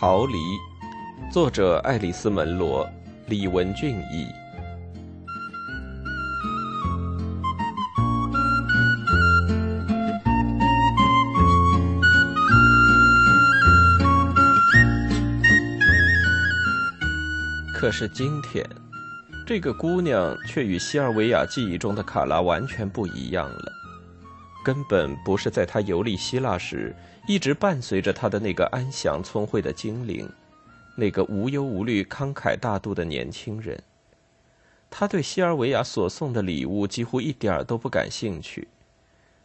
逃离，作者爱丽丝·门罗，李文俊译。可是今天，这个姑娘却与西尔维亚记忆中的卡拉完全不一样了。根本不是在他游历希腊时一直伴随着他的那个安详聪慧的精灵，那个无忧无虑、慷慨大度的年轻人。他对西尔维亚所送的礼物几乎一点儿都不感兴趣，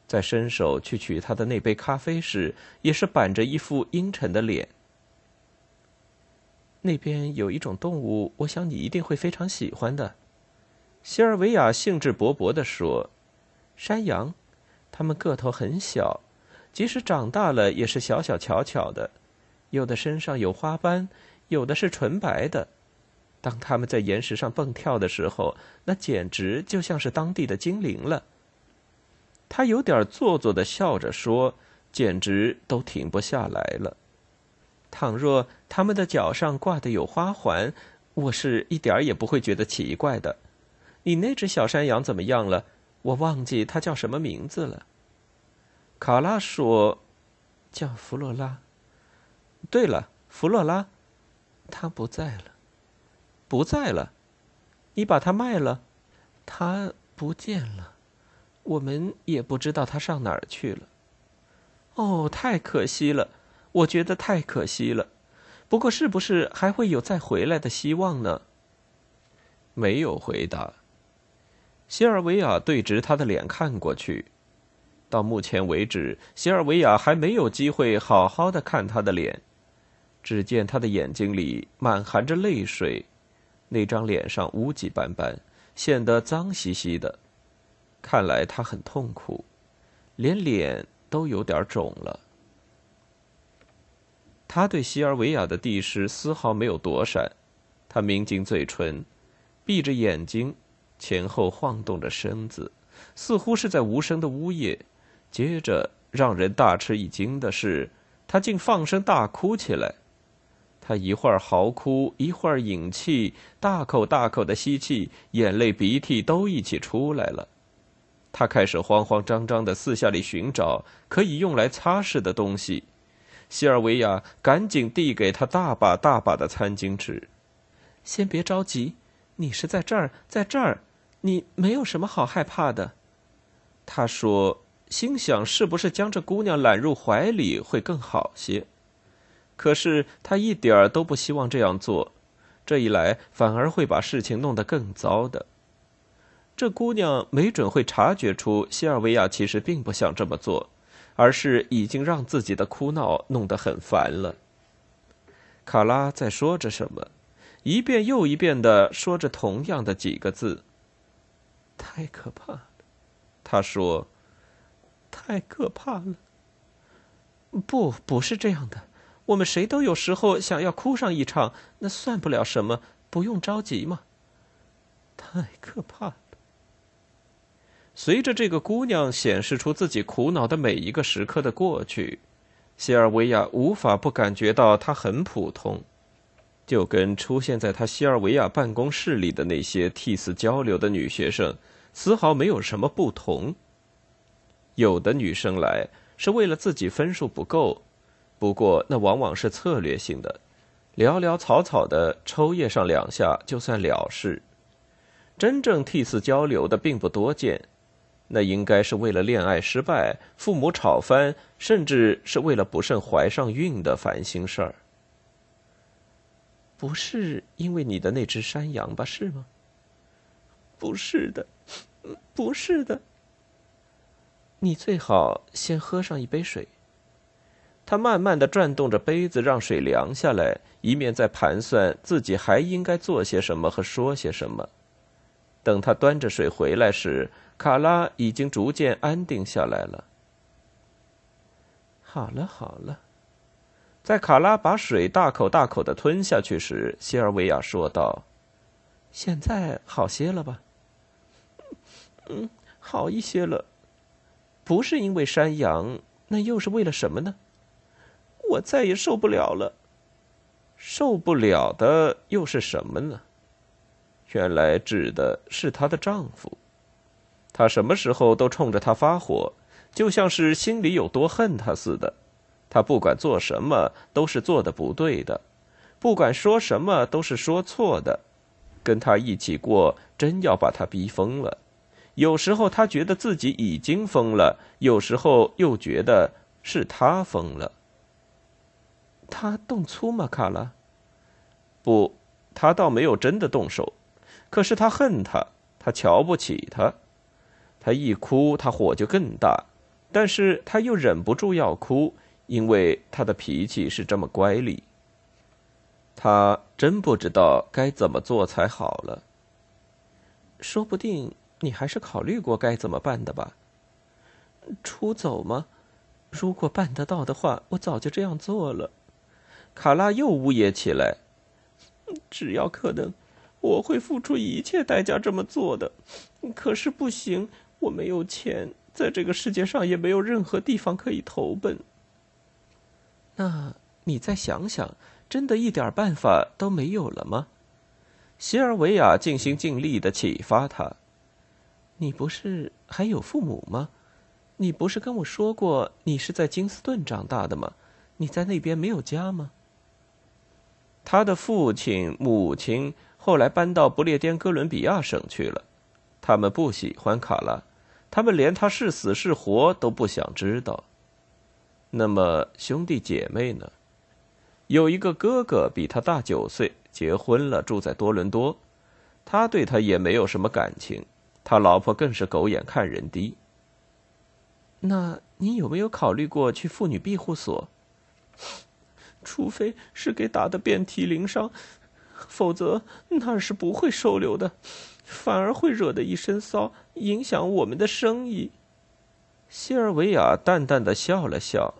在伸手去取他的那杯咖啡时，也是板着一副阴沉的脸。那边有一种动物，我想你一定会非常喜欢的。”西尔维亚兴致勃勃地说，“山羊。”它们个头很小，即使长大了也是小小巧巧的，有的身上有花斑，有的是纯白的。当它们在岩石上蹦跳的时候，那简直就像是当地的精灵了。他有点做作的笑着说：“简直都停不下来了。倘若他们的脚上挂的有花环，我是一点也不会觉得奇怪的。你那只小山羊怎么样了？”我忘记他叫什么名字了。卡拉说：“叫弗洛拉。”对了，弗洛拉，他不在了，不在了。你把他卖了，他不见了，我们也不知道他上哪儿去了。哦，太可惜了，我觉得太可惜了。不过，是不是还会有再回来的希望呢？没有回答。西尔维亚对直他的脸看过去，到目前为止，西尔维亚还没有机会好好的看他的脸。只见他的眼睛里满含着泪水，那张脸上污迹斑斑，显得脏兮兮的。看来他很痛苦，连脸都有点肿了。他对西尔维亚的地势丝毫没有躲闪，他抿紧嘴唇，闭着眼睛。前后晃动着身子，似乎是在无声的呜咽。接着，让人大吃一惊的是，他竟放声大哭起来。他一会儿嚎哭，一会儿引气，大口大口的吸气，眼泪鼻涕都一起出来了。他开始慌慌张张的四下里寻找可以用来擦拭的东西。西尔维亚赶紧递给他大把大把的餐巾纸。先别着急。你是在这儿，在这儿，你没有什么好害怕的。他说，心想是不是将这姑娘揽入怀里会更好些？可是他一点儿都不希望这样做，这一来反而会把事情弄得更糟的。这姑娘没准会察觉出西尔维亚其实并不想这么做，而是已经让自己的哭闹弄得很烦了。卡拉在说着什么？一遍又一遍的说着同样的几个字。太可怕了，他说。太可怕了。不，不是这样的。我们谁都有时候想要哭上一场，那算不了什么，不用着急嘛。太可怕了。随着这个姑娘显示出自己苦恼的每一个时刻的过去，西尔维亚无法不感觉到她很普通。就跟出现在他西尔维亚办公室里的那些替死交流的女学生，丝毫没有什么不同。有的女生来是为了自己分数不够，不过那往往是策略性的，潦潦草草的抽噎上两下就算了事。真正替死交流的并不多见，那应该是为了恋爱失败、父母吵翻，甚至是为了不慎怀上孕的烦心事儿。不是因为你的那只山羊吧？是吗？不是的，不是的。你最好先喝上一杯水。他慢慢的转动着杯子，让水凉下来，一面在盘算自己还应该做些什么和说些什么。等他端着水回来时，卡拉已经逐渐安定下来了。好了，好了。在卡拉把水大口大口的吞下去时，西尔维亚说道：“现在好些了吧？”“嗯，好一些了。不是因为山羊，那又是为了什么呢？”“我再也受不了了。”受不了的又是什么呢？原来指的是她的丈夫。他什么时候都冲着她发火，就像是心里有多恨她似的。他不管做什么都是做的不对的，不管说什么都是说错的。跟他一起过，真要把他逼疯了。有时候他觉得自己已经疯了，有时候又觉得是他疯了。他动粗吗，卡拉？不，他倒没有真的动手。可是他恨他，他瞧不起他。他一哭，他火就更大。但是他又忍不住要哭，因为他的脾气是这么乖戾。他真不知道该怎么做才好了。说不定你还是考虑过该怎么办的吧？出走吗？如果办得到的话，我早就这样做了。卡拉又呜咽起来。只要可能，我会付出一切代价这么做的。可是不行，我没有钱，在这个世界上也没有任何地方可以投奔。那你再想想。真的一点办法都没有了吗？西尔维亚尽心尽力的启发他。你不是还有父母吗？你不是跟我说过你是在金斯顿长大的吗？你在那边没有家吗？他的父亲、母亲后来搬到不列颠哥伦比亚省去了，他们不喜欢卡拉，他们连他是死是活都不想知道。那么兄弟姐妹呢？有一个哥哥比他大九岁，结婚了，住在多伦多。他对他也没有什么感情，他老婆更是狗眼看人低。那你有没有考虑过去妇女庇护所？除非是给打得遍体鳞伤，否则那是不会收留的，反而会惹得一身骚，影响我们的生意。西尔维亚淡淡的笑了笑。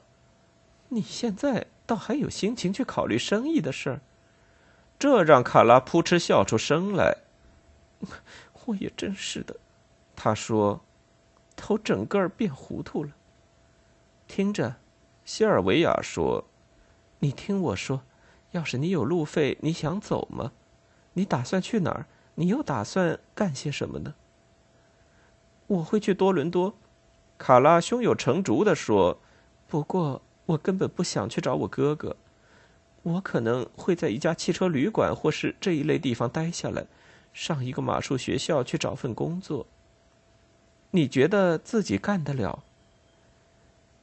你现在？倒还有心情去考虑生意的事儿，这让卡拉扑哧笑出声来。我也真是的，他说，头整个儿变糊涂了。听着，西尔维亚说：“你听我说，要是你有路费，你想走吗？你打算去哪儿？你又打算干些什么呢？”我会去多伦多，卡拉胸有成竹的说。不过。我根本不想去找我哥哥，我可能会在一家汽车旅馆或是这一类地方待下来，上一个马术学校去找份工作。你觉得自己干得了？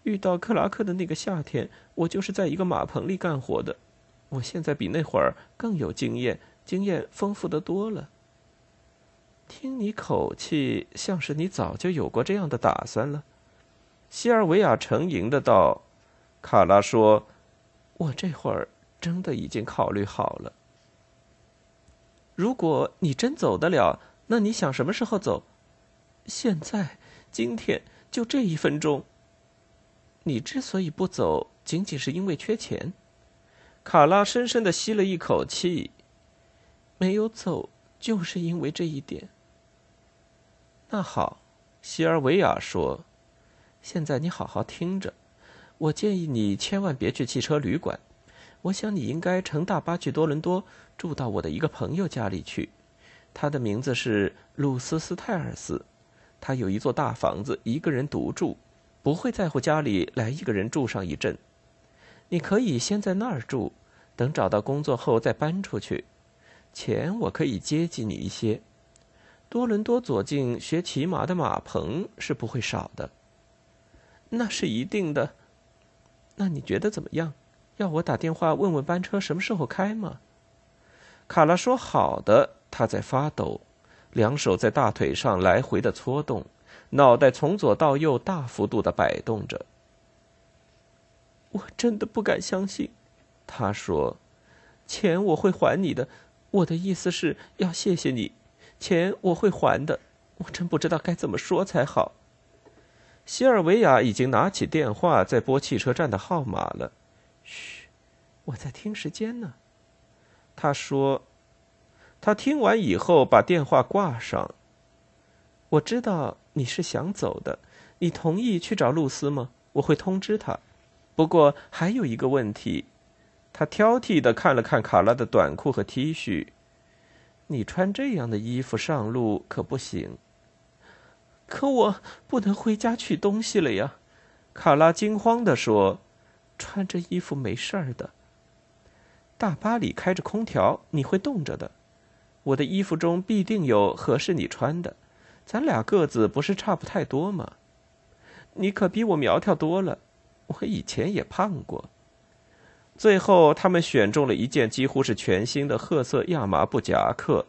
遇到克拉克的那个夏天，我就是在一个马棚里干活的。我现在比那会儿更有经验，经验丰富的多了。听你口气，像是你早就有过这样的打算了。西尔维亚沉吟的道。卡拉说：“我这会儿真的已经考虑好了。如果你真走得了，那你想什么时候走？现在，今天，就这一分钟。你之所以不走，仅仅是因为缺钱。”卡拉深深的吸了一口气，没有走，就是因为这一点。那好，西尔维亚说：“现在你好好听着。”我建议你千万别去汽车旅馆，我想你应该乘大巴去多伦多，住到我的一个朋友家里去。他的名字是鲁斯斯泰尔斯，他有一座大房子，一个人独住，不会在乎家里来一个人住上一阵。你可以先在那儿住，等找到工作后再搬出去。钱我可以接济你一些。多伦多左近学骑马的马棚是不会少的，那是一定的。那你觉得怎么样？要我打电话问问班车什么时候开吗？卡拉说：“好的。”他在发抖，两手在大腿上来回的搓动，脑袋从左到右大幅度的摆动着。我真的不敢相信，他说：“钱我会还你的。我的意思是要谢谢你，钱我会还的。我真不知道该怎么说才好。”西尔维亚已经拿起电话在拨汽车站的号码了。嘘，我在听时间呢。他说：“他听完以后把电话挂上。”我知道你是想走的，你同意去找露丝吗？我会通知他。不过还有一个问题，他挑剔的看了看卡拉的短裤和 T 恤。你穿这样的衣服上路可不行。可我不能回家取东西了呀！卡拉惊慌的说：“穿着衣服没事儿的。大巴里开着空调，你会冻着的。我的衣服中必定有合适你穿的。咱俩个子不是差不太多吗？你可比我苗条多了。我以前也胖过。”最后，他们选中了一件几乎是全新的褐色亚麻布夹克。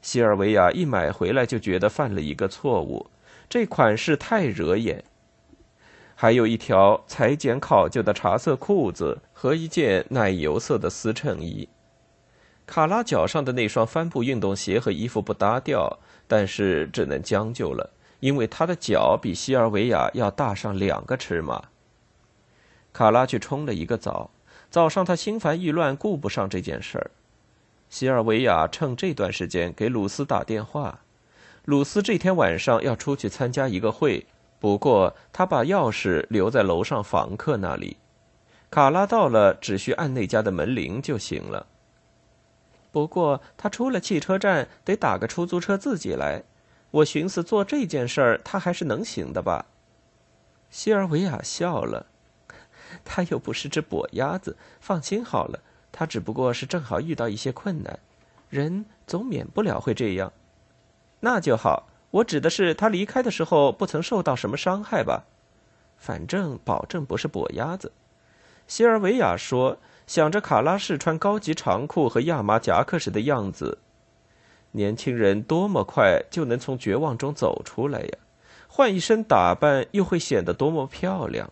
西尔维亚一买回来就觉得犯了一个错误，这款式太惹眼。还有一条裁剪考究的茶色裤子和一件奶油色的丝衬衣。卡拉脚上的那双帆布运动鞋和衣服不搭调，但是只能将就了，因为他的脚比西尔维亚要大上两个尺码。卡拉去冲了一个澡。早上，他心烦意乱，顾不上这件事儿。西尔维亚趁这段时间给鲁斯打电话。鲁斯这天晚上要出去参加一个会，不过他把钥匙留在楼上房客那里。卡拉到了，只需按那家的门铃就行了。不过他出了汽车站，得打个出租车自己来。我寻思做这件事儿，他还是能行的吧？西尔维亚笑了。他又不是只跛鸭子，放心好了。他只不过是正好遇到一些困难，人总免不了会这样。那就好。我指的是他离开的时候不曾受到什么伤害吧？反正保证不是跛鸭子。希尔维亚说，想着卡拉试穿高级长裤和亚麻夹克时的样子。年轻人多么快就能从绝望中走出来呀！换一身打扮又会显得多么漂亮。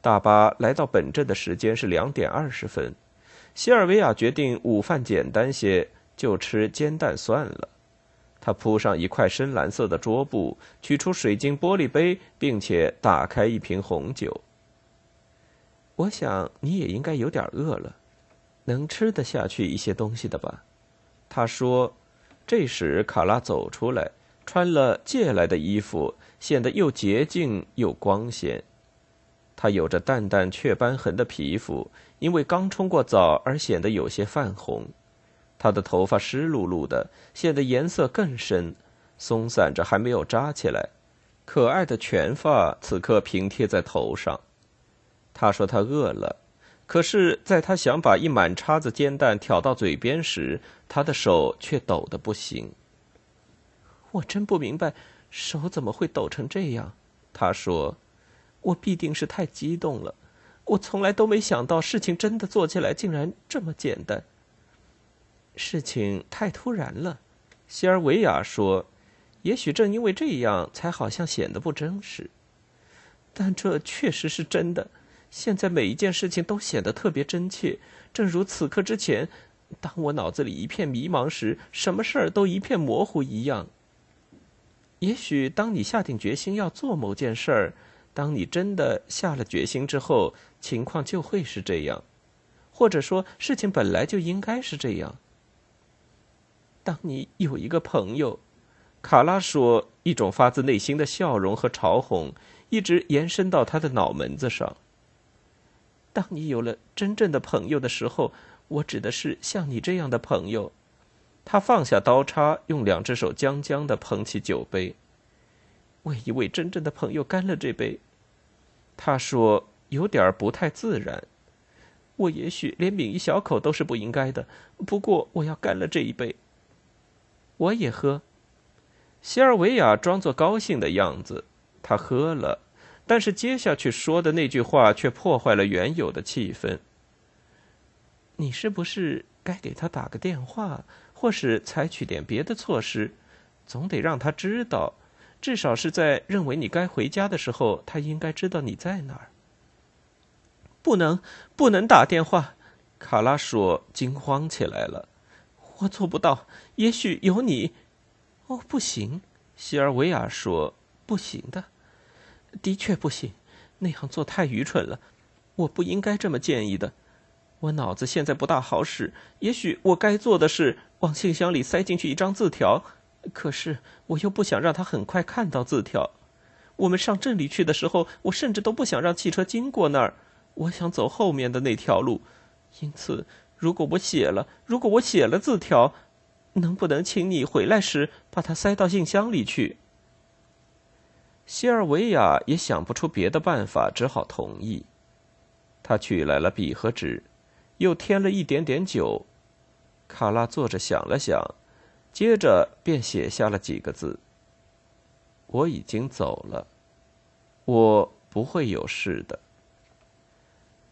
大巴来到本镇的时间是两点二十分，希尔维亚决定午饭简单些，就吃煎蛋算了。他铺上一块深蓝色的桌布，取出水晶玻璃杯，并且打开一瓶红酒。我想你也应该有点饿了，能吃得下去一些东西的吧？他说。这时卡拉走出来，穿了借来的衣服，显得又洁净又光鲜。他有着淡淡雀斑痕的皮肤，因为刚冲过澡而显得有些泛红。他的头发湿漉漉的，显得颜色更深，松散着还没有扎起来。可爱的全发此刻平贴在头上。他说他饿了，可是在他想把一满叉子煎蛋挑到嘴边时，他的手却抖得不行。我真不明白，手怎么会抖成这样？他说。我必定是太激动了，我从来都没想到事情真的做起来竟然这么简单。事情太突然了，希尔维亚说，也许正因为这样，才好像显得不真实。但这确实是真的。现在每一件事情都显得特别真切，正如此刻之前，当我脑子里一片迷茫时，什么事儿都一片模糊一样。也许当你下定决心要做某件事儿。当你真的下了决心之后，情况就会是这样，或者说事情本来就应该是这样。当你有一个朋友，卡拉说，一种发自内心的笑容和嘲讽一直延伸到他的脑门子上。当你有了真正的朋友的时候，我指的是像你这样的朋友。他放下刀叉，用两只手将将的捧起酒杯。为一位真正的朋友干了这杯，他说有点不太自然。我也许连抿一小口都是不应该的，不过我要干了这一杯。我也喝。西尔维亚装作高兴的样子，他喝了，但是接下去说的那句话却破坏了原有的气氛。你是不是该给他打个电话，或是采取点别的措施？总得让他知道。至少是在认为你该回家的时候，他应该知道你在哪儿。不能，不能打电话！卡拉说，惊慌起来了。我做不到。也许有你。哦，不行！希尔维亚说，不行的，的确不行。那样做太愚蠢了。我不应该这么建议的。我脑子现在不大好使。也许我该做的是往信箱里塞进去一张字条。可是我又不想让他很快看到字条。我们上镇里去的时候，我甚至都不想让汽车经过那儿。我想走后面的那条路，因此，如果我写了，如果我写了字条，能不能请你回来时把它塞到信箱里去？”西尔维亚也想不出别的办法，只好同意。他取来了笔和纸，又添了一点点酒。卡拉坐着想了想，接着便写下了几个字：“我已经走了，我不会有事的。”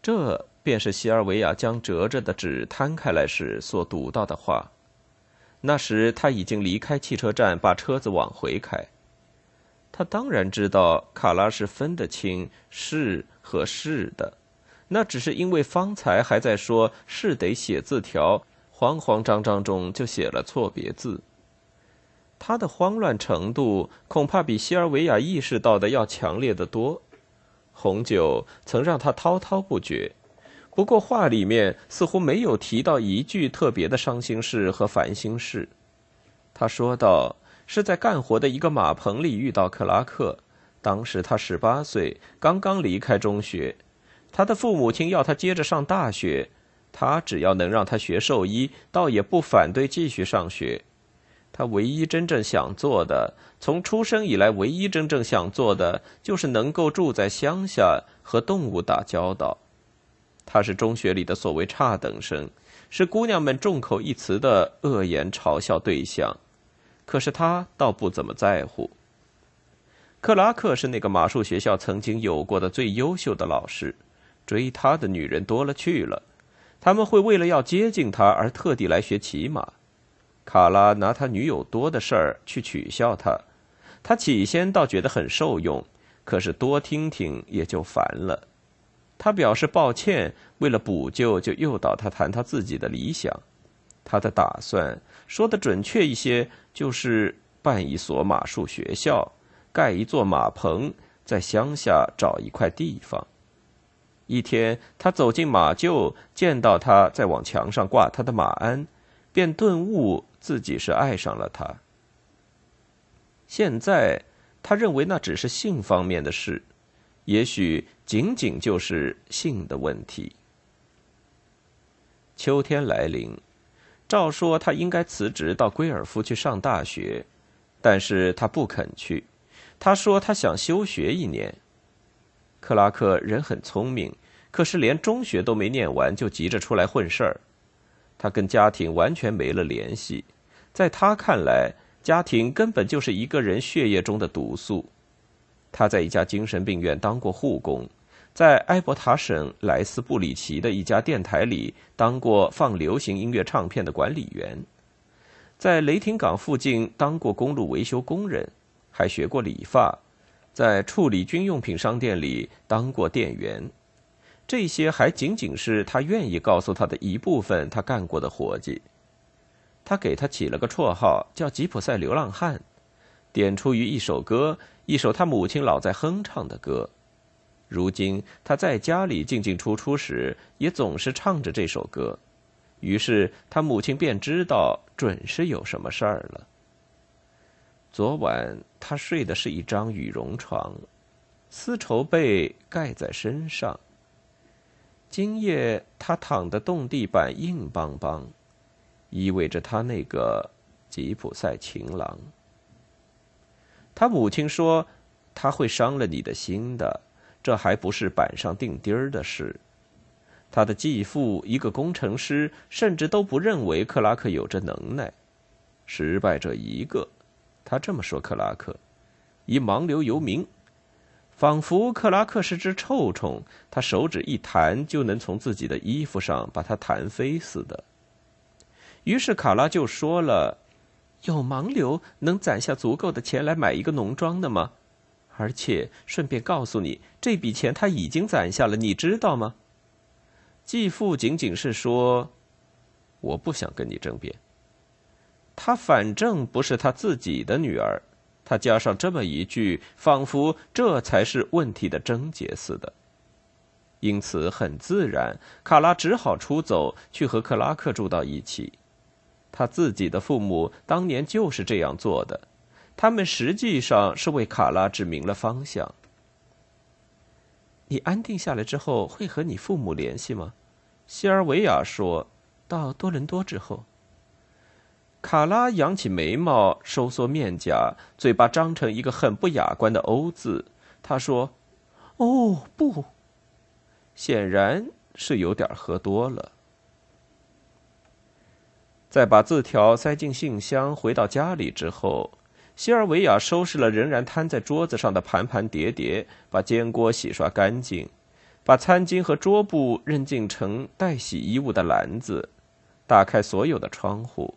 这便是西尔维亚将折着的纸摊开来时所读到的话。那时他已经离开汽车站，把车子往回开。他当然知道卡拉是分得清是和是的。那只是因为方才还在说是得写字条，慌慌张张中就写了错别字。他的慌乱程度恐怕比西尔维亚意识到的要强烈的多。红酒曾让他滔滔不绝，不过话里面似乎没有提到一句特别的伤心事和烦心事。他说道：“是在干活的一个马棚里遇到克拉克，当时他十八岁，刚刚离开中学。”他的父母亲要他接着上大学，他只要能让他学兽医，倒也不反对继续上学。他唯一真正想做的，从出生以来唯一真正想做的，就是能够住在乡下和动物打交道。他是中学里的所谓差等生，是姑娘们众口一词的恶言嘲笑对象。可是他倒不怎么在乎。克拉克是那个马术学校曾经有过的最优秀的老师。追他的女人多了去了，他们会为了要接近他而特地来学骑马。卡拉拿他女友多的事儿去取笑他，他起先倒觉得很受用，可是多听听也就烦了。他表示抱歉，为了补救，就诱导他谈他自己的理想。他的打算，说的准确一些，就是办一所马术学校，盖一座马棚，在乡下找一块地方。一天，他走进马厩，见到他在往墙上挂他的马鞍，便顿悟自己是爱上了他。现在，他认为那只是性方面的事，也许仅仅就是性的问题。秋天来临，照说他应该辞职到圭尔夫去上大学，但是他不肯去，他说他想休学一年。克拉克人很聪明。可是连中学都没念完，就急着出来混事儿。他跟家庭完全没了联系，在他看来，家庭根本就是一个人血液中的毒素。他在一家精神病院当过护工，在埃伯塔省莱斯布里奇的一家电台里当过放流行音乐唱片的管理员，在雷霆港附近当过公路维修工人，还学过理发，在处理军用品商店里当过店员。这些还仅仅是他愿意告诉他的一部分他干过的活计。他给他起了个绰号，叫吉普赛流浪汉，点出于一首歌，一首他母亲老在哼唱的歌。如今他在家里进进出出时，也总是唱着这首歌。于是他母亲便知道准是有什么事儿了。昨晚他睡的是一张羽绒床，丝绸被盖在身上。今夜他躺的洞地板硬邦邦，意味着他那个吉普赛情郎。他母亲说：“他会伤了你的心的，这还不是板上钉钉儿的事。”他的继父，一个工程师，甚至都不认为克拉克有这能耐。失败者一个，他这么说。克拉克一盲流游民。仿佛克拉克是只臭虫，他手指一弹就能从自己的衣服上把它弹飞似的。于是卡拉就说了：“有盲流能攒下足够的钱来买一个农庄的吗？而且顺便告诉你，这笔钱他已经攒下了，你知道吗？”继父仅仅是说：“我不想跟你争辩。”他反正不是他自己的女儿。他加上这么一句，仿佛这才是问题的症结似的。因此，很自然，卡拉只好出走，去和克拉克住到一起。他自己的父母当年就是这样做的，他们实际上是为卡拉指明了方向。你安定下来之后会和你父母联系吗？西尔维亚说：“到多伦多之后。”卡拉扬起眉毛，收缩面颊，嘴巴张成一个很不雅观的 “O” 字。他说：“哦，不。”显然是有点喝多了。在把字条塞进信箱，回到家里之后，西尔维亚收拾了仍然摊在桌子上的盘盘碟碟，把煎锅洗刷干净，把餐巾和桌布扔进盛待洗衣物的篮子，打开所有的窗户。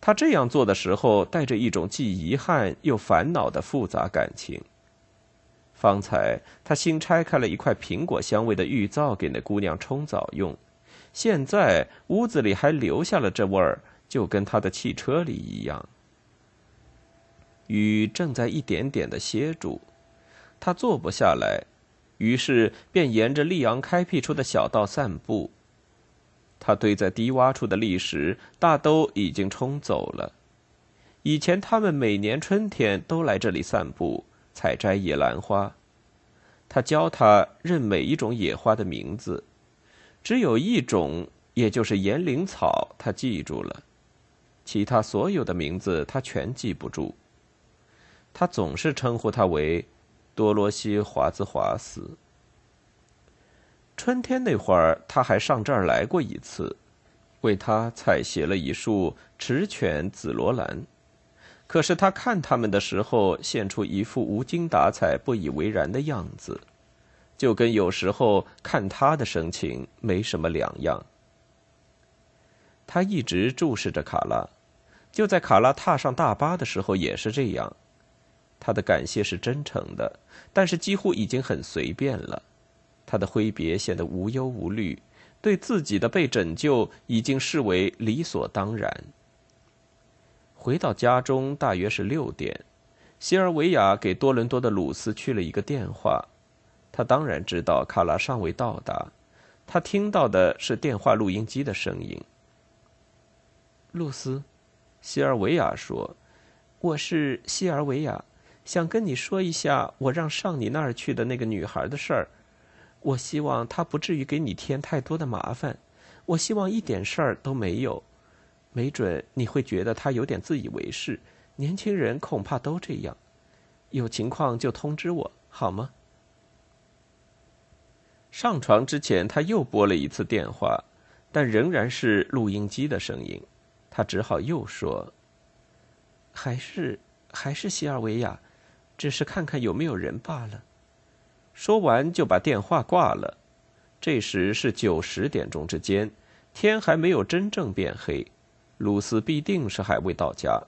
他这样做的时候，带着一种既遗憾又烦恼的复杂感情。方才他新拆开了一块苹果香味的浴皂给那姑娘冲澡用，现在屋子里还留下了这味儿，就跟他的汽车里一样。雨正在一点点的歇住，他坐不下来，于是便沿着利昂开辟出的小道散步。他堆在低洼处的砾石大都已经冲走了。以前他们每年春天都来这里散步，采摘野兰花。他教他认每一种野花的名字，只有一种，也就是岩灵草，他记住了，其他所有的名字他全记不住。他总是称呼他为多罗西华兹华斯。春天那会儿，他还上这儿来过一次，为他采撷了一束池犬紫罗兰。可是他看他们的时候，现出一副无精打采、不以为然的样子，就跟有时候看他的神情没什么两样。他一直注视着卡拉，就在卡拉踏上大巴的时候也是这样。他的感谢是真诚的，但是几乎已经很随便了。他的挥别显得无忧无虑，对自己的被拯救已经视为理所当然。回到家中大约是六点，西尔维亚给多伦多的鲁斯去了一个电话。他当然知道卡拉尚未到达，他听到的是电话录音机的声音。露丝，西尔维亚说：“我是西尔维亚，想跟你说一下我让上你那儿去的那个女孩的事儿。”我希望她不至于给你添太多的麻烦，我希望一点事儿都没有。没准你会觉得她有点自以为是，年轻人恐怕都这样。有情况就通知我，好吗？上床之前，他又拨了一次电话，但仍然是录音机的声音。他只好又说：“还是还是西尔维亚，只是看看有没有人罢了。”说完就把电话挂了。这时是九十点钟之间，天还没有真正变黑，鲁斯必定是还未到家。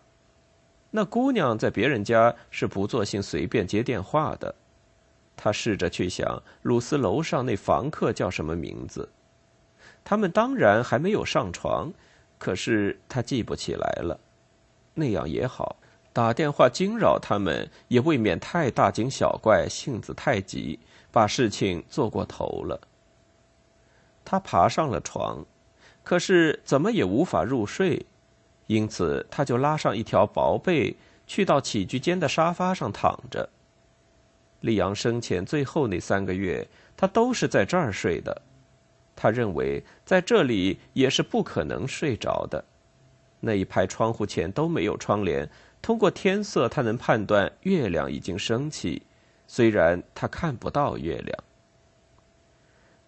那姑娘在别人家是不作兴随便接电话的。他试着去想鲁斯楼上那房客叫什么名字。他们当然还没有上床，可是他记不起来了。那样也好。打电话惊扰他们，也未免太大惊小怪，性子太急，把事情做过头了。他爬上了床，可是怎么也无法入睡，因此他就拉上一条薄被，去到起居间的沙发上躺着。利昂生前最后那三个月，他都是在这儿睡的。他认为在这里也是不可能睡着的，那一排窗户前都没有窗帘。通过天色，他能判断月亮已经升起，虽然他看不到月亮。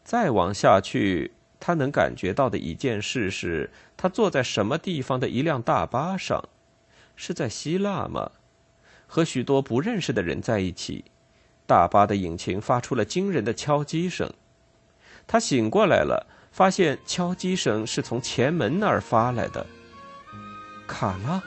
再往下去，他能感觉到的一件事是，他坐在什么地方的一辆大巴上，是在希腊吗？和许多不认识的人在一起。大巴的引擎发出了惊人的敲击声。他醒过来了，发现敲击声是从前门那儿发来的。卡拉。